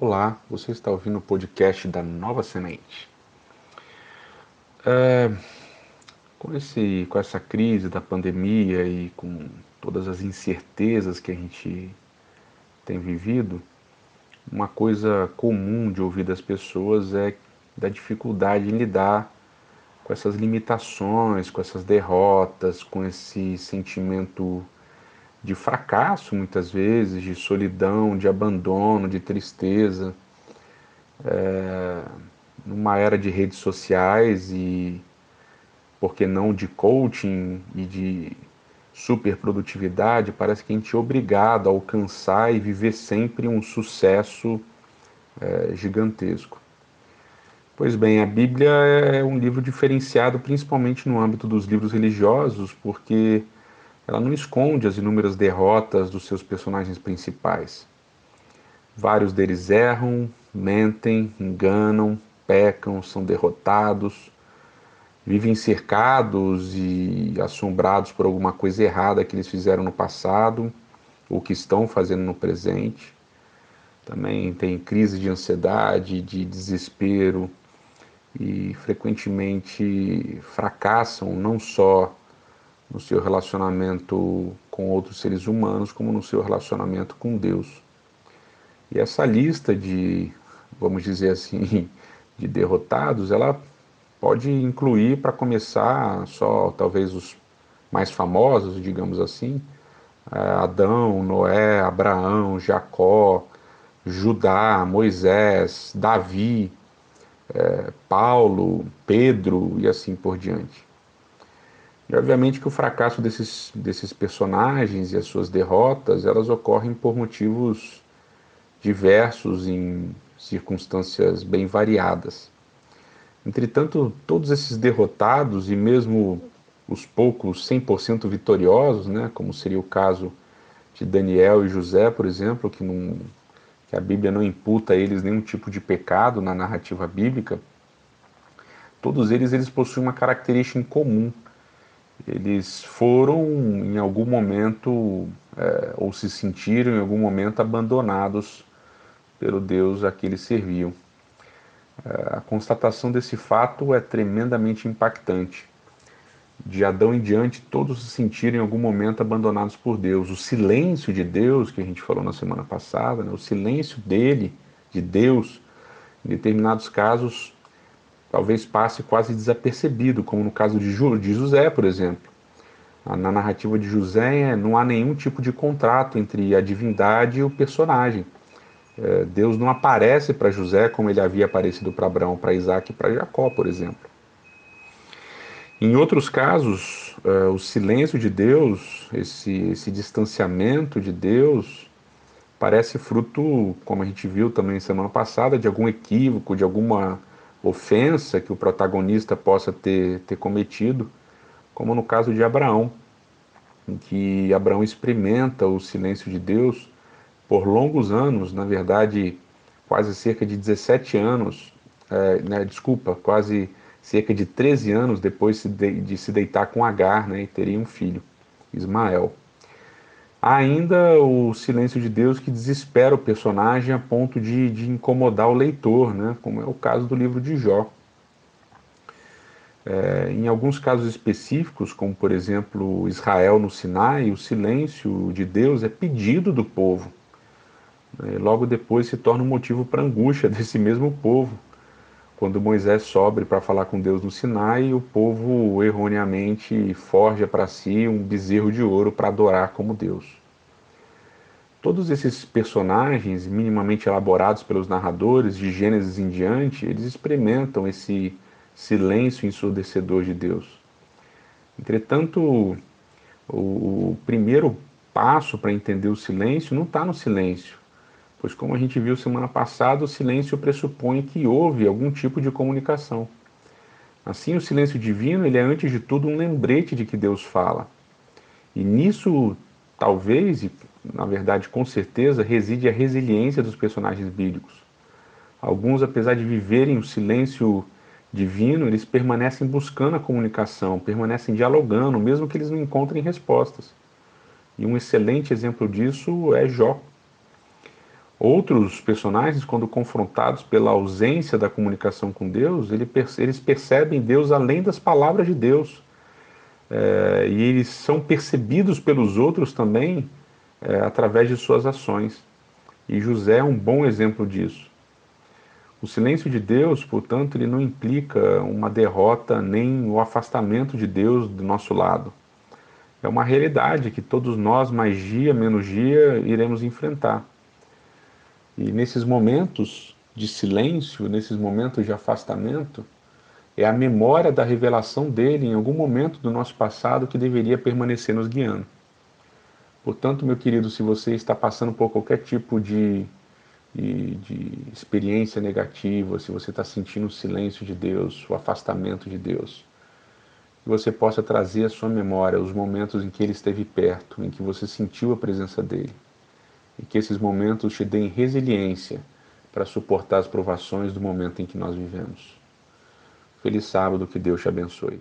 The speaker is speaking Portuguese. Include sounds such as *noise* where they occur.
Olá, você está ouvindo o podcast da Nova Semente. É, com, esse, com essa crise da pandemia e com todas as incertezas que a gente tem vivido, uma coisa comum de ouvir das pessoas é da dificuldade em lidar com essas limitações, com essas derrotas, com esse sentimento de fracasso, muitas vezes, de solidão, de abandono, de tristeza. É, numa era de redes sociais e, por que não, de coaching e de superprodutividade, parece que a gente é obrigado a alcançar e viver sempre um sucesso é, gigantesco. Pois bem, a Bíblia é um livro diferenciado principalmente no âmbito dos livros religiosos, porque ela não esconde as inúmeras derrotas dos seus personagens principais. Vários deles erram, mentem, enganam, pecam, são derrotados, vivem cercados e assombrados por alguma coisa errada que eles fizeram no passado ou que estão fazendo no presente. Também tem crise de ansiedade, de desespero e frequentemente fracassam não só no seu relacionamento com outros seres humanos, como no seu relacionamento com Deus. E essa lista de, vamos dizer assim, *laughs* de derrotados, ela pode incluir, para começar, só talvez os mais famosos, digamos assim, é, Adão, Noé, Abraão, Jacó, Judá, Moisés, Davi, é, Paulo, Pedro e assim por diante. E obviamente que o fracasso desses, desses personagens e as suas derrotas, elas ocorrem por motivos diversos em circunstâncias bem variadas. Entretanto, todos esses derrotados e mesmo os poucos 100% vitoriosos, né, como seria o caso de Daniel e José, por exemplo, que, não, que a Bíblia não imputa a eles nenhum tipo de pecado na narrativa bíblica, todos eles, eles possuem uma característica em comum, eles foram em algum momento, é, ou se sentiram em algum momento abandonados pelo Deus a que eles serviam. É, a constatação desse fato é tremendamente impactante. De Adão em diante, todos se sentiram em algum momento abandonados por Deus. O silêncio de Deus, que a gente falou na semana passada, né, o silêncio dele, de Deus, em determinados casos, talvez passe quase desapercebido, como no caso de, de José, por exemplo. Na narrativa de José, não há nenhum tipo de contrato entre a divindade e o personagem. É, Deus não aparece para José como ele havia aparecido para Abraão, para Isaac e para Jacó, por exemplo. Em outros casos, é, o silêncio de Deus, esse, esse distanciamento de Deus, parece fruto, como a gente viu também semana passada, de algum equívoco, de alguma ofensa que o protagonista possa ter, ter cometido, como no caso de Abraão, em que Abraão experimenta o silêncio de Deus por longos anos, na verdade, quase cerca de 17 anos, é, né, desculpa, quase cerca de 13 anos depois de, se deitar com Agar né, e teria um filho, Ismael. Há ainda o silêncio de Deus que desespera o personagem a ponto de, de incomodar o leitor, né? como é o caso do livro de Jó. É, em alguns casos específicos, como por exemplo Israel no Sinai, o silêncio de Deus é pedido do povo. Né? Logo depois se torna um motivo para angústia *laughs* desse mesmo povo. Quando Moisés sobe para falar com Deus no Sinai, o povo erroneamente forja para si um bezerro de ouro para adorar como Deus. Todos esses personagens, minimamente elaborados pelos narradores, de Gênesis em diante, eles experimentam esse silêncio ensurdecedor de Deus. Entretanto, o primeiro passo para entender o silêncio não está no silêncio, pois, como a gente viu semana passada, o silêncio pressupõe que houve algum tipo de comunicação. Assim, o silêncio divino ele é, antes de tudo, um lembrete de que Deus fala. E nisso, talvez, e na verdade com certeza, reside a resiliência dos personagens bíblicos. Alguns, apesar de viverem o silêncio divino, eles permanecem buscando a comunicação, permanecem dialogando, mesmo que eles não encontrem respostas. E um excelente exemplo disso é Jó. Outros personagens, quando confrontados pela ausência da comunicação com Deus, eles percebem Deus além das palavras de Deus. É, e eles são percebidos pelos outros também é, através de suas ações. E José é um bom exemplo disso. O silêncio de Deus, portanto, ele não implica uma derrota nem o afastamento de Deus do nosso lado. É uma realidade que todos nós, mais dia menos dia, iremos enfrentar. E nesses momentos de silêncio, nesses momentos de afastamento, é a memória da revelação dele em algum momento do nosso passado que deveria permanecer nos guiando. Portanto, meu querido, se você está passando por qualquer tipo de, de, de experiência negativa, se você está sentindo o silêncio de Deus, o afastamento de Deus, que você possa trazer à sua memória os momentos em que Ele esteve perto, em que você sentiu a presença dele e que esses momentos te deem resiliência para suportar as provações do momento em que nós vivemos. Feliz sábado, que Deus te abençoe.